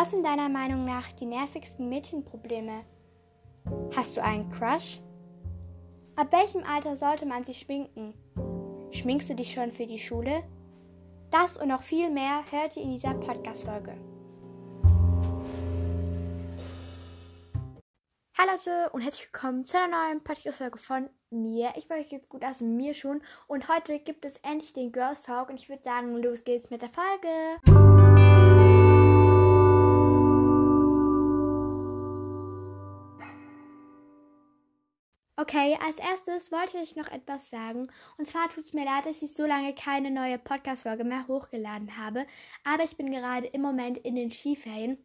Was sind deiner Meinung nach die nervigsten Mädchenprobleme? Hast du einen Crush? Ab welchem Alter sollte man sich schminken? Schminkst du dich schon für die Schule? Das und noch viel mehr hört ihr in dieser Podcast-Folge. Hallo Leute und herzlich willkommen zu einer neuen Podcast-Folge von mir. Ich wollte jetzt gut aus mir schon und heute gibt es endlich den Girls Talk und ich würde sagen, los geht's mit der Folge. Okay, als erstes wollte ich noch etwas sagen. Und zwar tut es mir leid, dass ich so lange keine neue Podcast-Folge mehr hochgeladen habe. Aber ich bin gerade im Moment in den Skiferien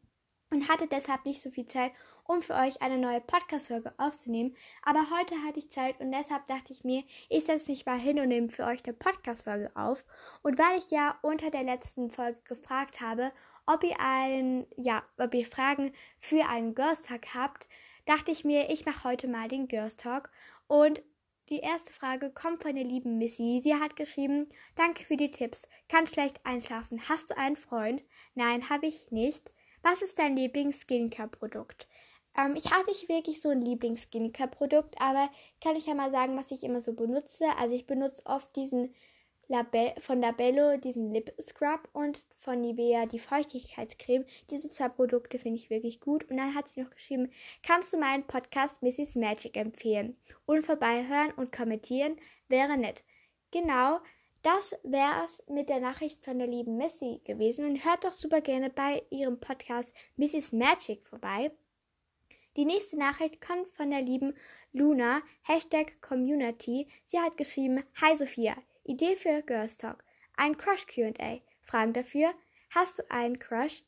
und hatte deshalb nicht so viel Zeit, um für euch eine neue Podcast-Folge aufzunehmen. Aber heute hatte ich Zeit und deshalb dachte ich mir, ich setze mich mal hin und nehme für euch eine Podcast-Folge auf. Und weil ich ja unter der letzten Folge gefragt habe, ob ihr ein, ja, ob ihr Fragen für einen Girls Tag habt, dachte ich mir, ich mache heute mal den Girls Talk. Und die erste Frage kommt von der lieben Missy. Sie hat geschrieben, danke für die Tipps. Kann schlecht einschlafen. Hast du einen Freund? Nein, habe ich nicht. Was ist dein Lieblings-Skincare-Produkt? Ähm, ich habe nicht wirklich so ein Lieblings-Skincare-Produkt, aber kann ich ja mal sagen, was ich immer so benutze. Also ich benutze oft diesen Labe von Labello diesen Lip Scrub und von Nivea die Feuchtigkeitscreme. Diese zwei Produkte finde ich wirklich gut. Und dann hat sie noch geschrieben, kannst du meinen Podcast Mrs. Magic empfehlen? Und vorbeihören und kommentieren wäre nett. Genau, das wäre es mit der Nachricht von der lieben Missy gewesen. Und hört doch super gerne bei ihrem Podcast Mrs. Magic vorbei. Die nächste Nachricht kommt von der lieben Luna, Hashtag Community. Sie hat geschrieben, Hi Sophia, Idee für Girls Talk. Ein Crush QA. Fragen dafür. Hast du einen Crush?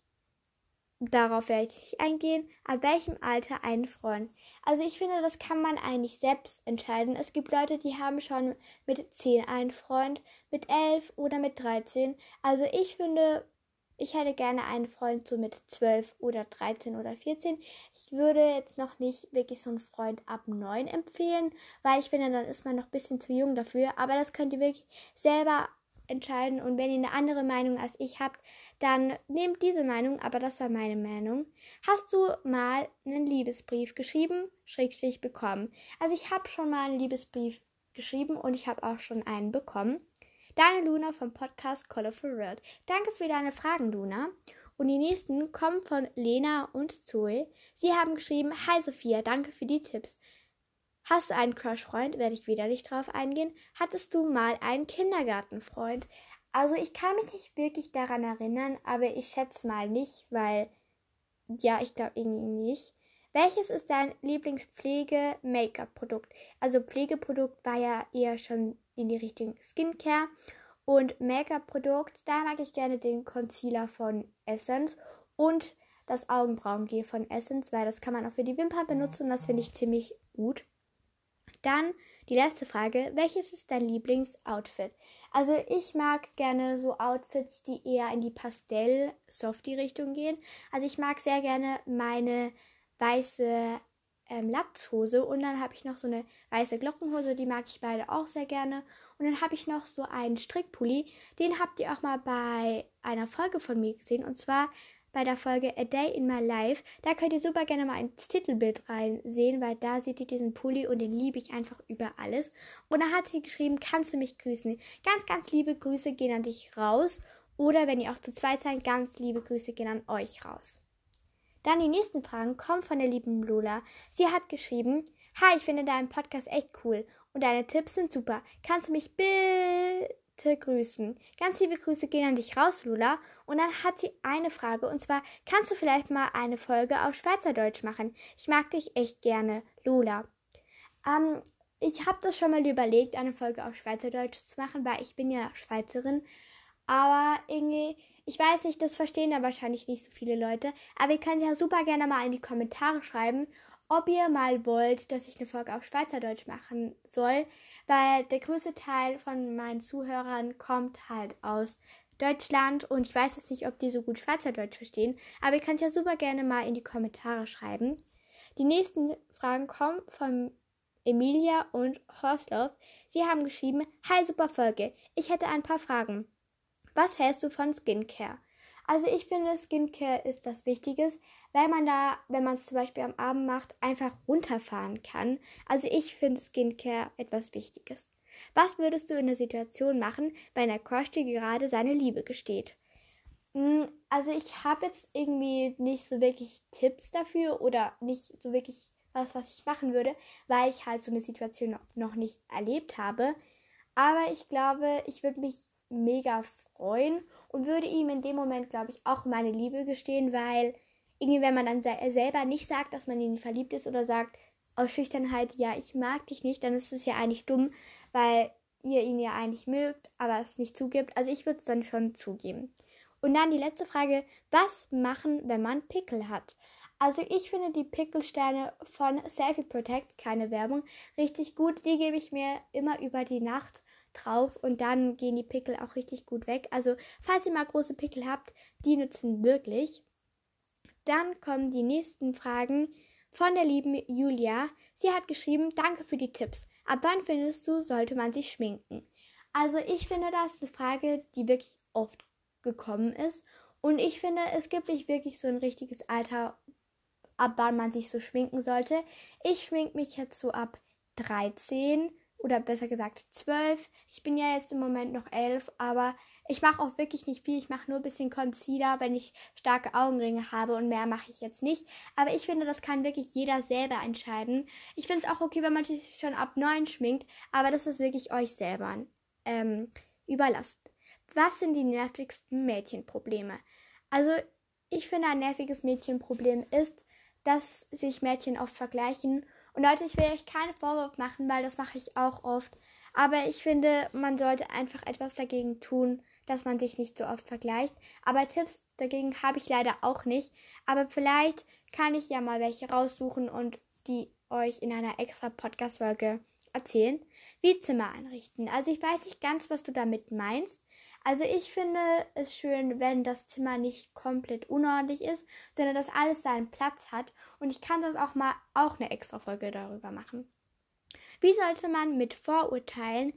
Darauf werde ich nicht eingehen. Ab welchem Alter einen Freund? Also ich finde, das kann man eigentlich selbst entscheiden. Es gibt Leute, die haben schon mit 10 einen Freund, mit 11 oder mit 13. Also ich finde, ich hätte gerne einen Freund so mit 12 oder 13 oder 14. Ich würde jetzt noch nicht wirklich so einen Freund ab 9 empfehlen, weil ich finde, dann ist man noch ein bisschen zu jung dafür. Aber das könnt ihr wirklich selber entscheiden. Und wenn ihr eine andere Meinung als ich habt, dann nehmt diese Meinung. Aber das war meine Meinung. Hast du mal einen Liebesbrief geschrieben, schrägstrich bekommen? Also ich habe schon mal einen Liebesbrief geschrieben und ich habe auch schon einen bekommen. Deine Luna vom Podcast Colorful World. Danke für deine Fragen, Luna. Und die nächsten kommen von Lena und Zoe. Sie haben geschrieben, Hi Sophia, danke für die Tipps. Hast du einen Crush-Freund? Werde ich wieder nicht drauf eingehen. Hattest du mal einen Kindergartenfreund? Also ich kann mich nicht wirklich daran erinnern, aber ich schätze mal nicht, weil ja, ich glaube irgendwie nicht. Welches ist dein Lieblingspflege-Make-up-Produkt? Also Pflegeprodukt war ja eher schon in die Richtung Skincare. Und Make-up-Produkt, da mag ich gerne den Concealer von Essence und das Augenbrauengel von Essence, weil das kann man auch für die Wimpern benutzen und das finde ich ziemlich gut. Dann die letzte Frage, welches ist dein Lieblingsoutfit? Also ich mag gerne so Outfits, die eher in die Pastell-Softie-Richtung gehen. Also ich mag sehr gerne meine weiße ähm, Latzhose und dann habe ich noch so eine weiße Glockenhose, die mag ich beide auch sehr gerne. Und dann habe ich noch so einen Strickpulli, den habt ihr auch mal bei einer Folge von mir gesehen und zwar bei der Folge A Day in My Life. Da könnt ihr super gerne mal ins Titelbild reinsehen, weil da seht ihr diesen Pulli und den liebe ich einfach über alles. Und da hat sie geschrieben, kannst du mich grüßen? Ganz, ganz liebe Grüße gehen an dich raus. Oder wenn ihr auch zu zweit seid, ganz liebe Grüße gehen an euch raus. Dann die nächsten Fragen kommen von der lieben Lola. Sie hat geschrieben, Hi, ich finde deinen Podcast echt cool und deine Tipps sind super. Kannst du mich bitte grüßen? Ganz liebe Grüße gehen an dich raus, Lola. Und dann hat sie eine Frage und zwar, kannst du vielleicht mal eine Folge auf Schweizerdeutsch machen? Ich mag dich echt gerne, Lola. Ähm, ich habe das schon mal überlegt, eine Folge auf Schweizerdeutsch zu machen, weil ich bin ja Schweizerin. Aber irgendwie ich weiß nicht, das verstehen da wahrscheinlich nicht so viele Leute, aber ihr könnt ja super gerne mal in die Kommentare schreiben, ob ihr mal wollt, dass ich eine Folge auf Schweizerdeutsch machen soll, weil der größte Teil von meinen Zuhörern kommt halt aus Deutschland und ich weiß jetzt nicht, ob die so gut Schweizerdeutsch verstehen, aber ihr könnt ja super gerne mal in die Kommentare schreiben. Die nächsten Fragen kommen von Emilia und Horstloff. Sie haben geschrieben, Hi, super Folge. Ich hätte ein paar Fragen. Was hältst du von Skincare? Also ich finde, Skincare ist was Wichtiges, weil man da, wenn man es zum Beispiel am Abend macht, einfach runterfahren kann. Also ich finde Skincare etwas Wichtiges. Was würdest du in der Situation machen, wenn der Crush dir gerade seine Liebe gesteht? Hm, also ich habe jetzt irgendwie nicht so wirklich Tipps dafür oder nicht so wirklich was, was ich machen würde, weil ich halt so eine Situation noch nicht erlebt habe. Aber ich glaube, ich würde mich mega freuen und würde ihm in dem Moment, glaube ich, auch meine Liebe gestehen, weil irgendwie, wenn man dann selber nicht sagt, dass man in ihn verliebt ist oder sagt aus Schüchternheit, ja, ich mag dich nicht, dann ist es ja eigentlich dumm, weil ihr ihn ja eigentlich mögt, aber es nicht zugibt. Also ich würde es dann schon zugeben. Und dann die letzte Frage, was machen, wenn man Pickel hat? Also ich finde die Pickelsterne von Selfie Protect, keine Werbung, richtig gut. Die gebe ich mir immer über die Nacht drauf und dann gehen die Pickel auch richtig gut weg. Also falls ihr mal große Pickel habt, die nützen wirklich. Dann kommen die nächsten Fragen von der lieben Julia. Sie hat geschrieben, danke für die Tipps. Ab wann findest du, sollte man sich schminken? Also ich finde das eine Frage, die wirklich oft gekommen ist. Und ich finde, es gibt nicht wirklich so ein richtiges Alter, ab wann man sich so schminken sollte. Ich schmink mich jetzt so ab 13 oder besser gesagt 12. Ich bin ja jetzt im Moment noch 11, aber ich mache auch wirklich nicht viel. Ich mache nur ein bisschen Concealer, wenn ich starke Augenringe habe und mehr mache ich jetzt nicht. Aber ich finde, das kann wirklich jeder selber entscheiden. Ich finde es auch okay, wenn man sich schon ab 9 schminkt, aber das ist wirklich euch selber ähm, überlassen. Was sind die nervigsten Mädchenprobleme? Also, ich finde, ein nerviges Mädchenproblem ist, dass sich Mädchen oft vergleichen. Und Leute, ich will euch keinen Vorwurf machen, weil das mache ich auch oft. Aber ich finde, man sollte einfach etwas dagegen tun, dass man sich nicht so oft vergleicht. Aber Tipps dagegen habe ich leider auch nicht. Aber vielleicht kann ich ja mal welche raussuchen und die euch in einer extra Podcast-Folge erzählen. Wie Zimmer einrichten. Also ich weiß nicht ganz, was du damit meinst. Also ich finde es schön, wenn das Zimmer nicht komplett unordentlich ist, sondern dass alles seinen Platz hat. Und ich kann sonst auch mal auch eine extra Folge darüber machen. Wie sollte man mit Vorurteilen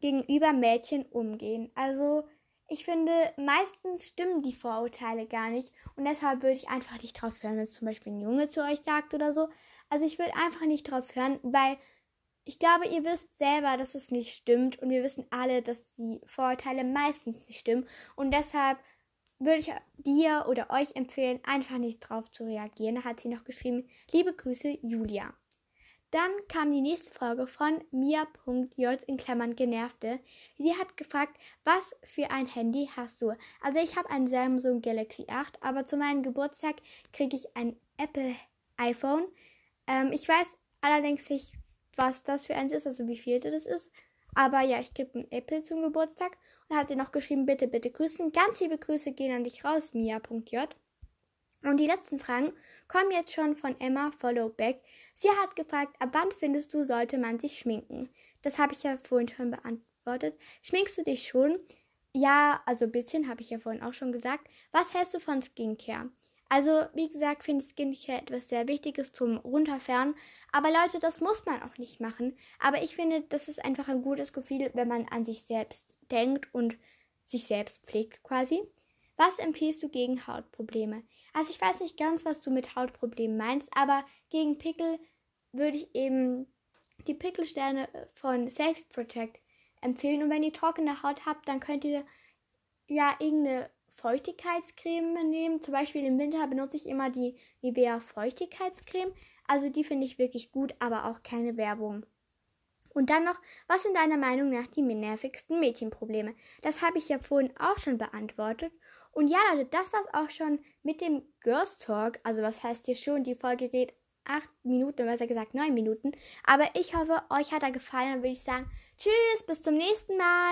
gegenüber Mädchen umgehen? Also ich finde, meistens stimmen die Vorurteile gar nicht und deshalb würde ich einfach nicht drauf hören, wenn zum Beispiel ein Junge zu euch sagt oder so. Also ich würde einfach nicht drauf hören, weil ich glaube, ihr wisst selber, dass es nicht stimmt und wir wissen alle, dass die Vorurteile meistens nicht stimmen und deshalb würde ich dir oder euch empfehlen, einfach nicht drauf zu reagieren. Da hat sie noch geschrieben, liebe Grüße, Julia. Dann kam die nächste Folge von Mia.j in Klammern genervte. Sie hat gefragt, was für ein Handy hast du? Also ich habe ein Samsung Galaxy 8, aber zu meinem Geburtstag kriege ich ein Apple iPhone. Ähm, ich weiß allerdings nicht, was das für eins ist, also wie viel das ist. Aber ja, ich gebe ein Apple zum Geburtstag und hat sie noch geschrieben, bitte, bitte grüßen. Ganz liebe Grüße gehen an dich raus, Mia.j. Und die letzten Fragen kommen jetzt schon von Emma Followback. Sie hat gefragt, ab wann findest du, sollte man sich schminken? Das habe ich ja vorhin schon beantwortet. Schminkst du dich schon? Ja, also ein bisschen habe ich ja vorhin auch schon gesagt. Was hältst du von Skincare? Also, wie gesagt, finde ich Skincare etwas sehr Wichtiges zum Runterfahren. Aber Leute, das muss man auch nicht machen. Aber ich finde, das ist einfach ein gutes Gefühl, wenn man an sich selbst denkt und sich selbst pflegt quasi. Was empfiehlst du gegen Hautprobleme? Also ich weiß nicht ganz, was du mit Hautproblemen meinst, aber gegen Pickel würde ich eben die Pickelsterne von Selfie Protect empfehlen. Und wenn ihr trockene Haut habt, dann könnt ihr ja irgendeine Feuchtigkeitscreme nehmen. Zum Beispiel im Winter benutze ich immer die Nivea Feuchtigkeitscreme. Also die finde ich wirklich gut, aber auch keine Werbung. Und dann noch, was sind deiner Meinung nach die nervigsten Mädchenprobleme? Das habe ich ja vorhin auch schon beantwortet. Und ja, Leute, das war's auch schon mit dem Girls Talk. Also was heißt hier schon, die Folge geht acht Minuten, besser gesagt neun Minuten. Aber ich hoffe, euch hat er gefallen. Dann würde ich sagen, tschüss, bis zum nächsten Mal.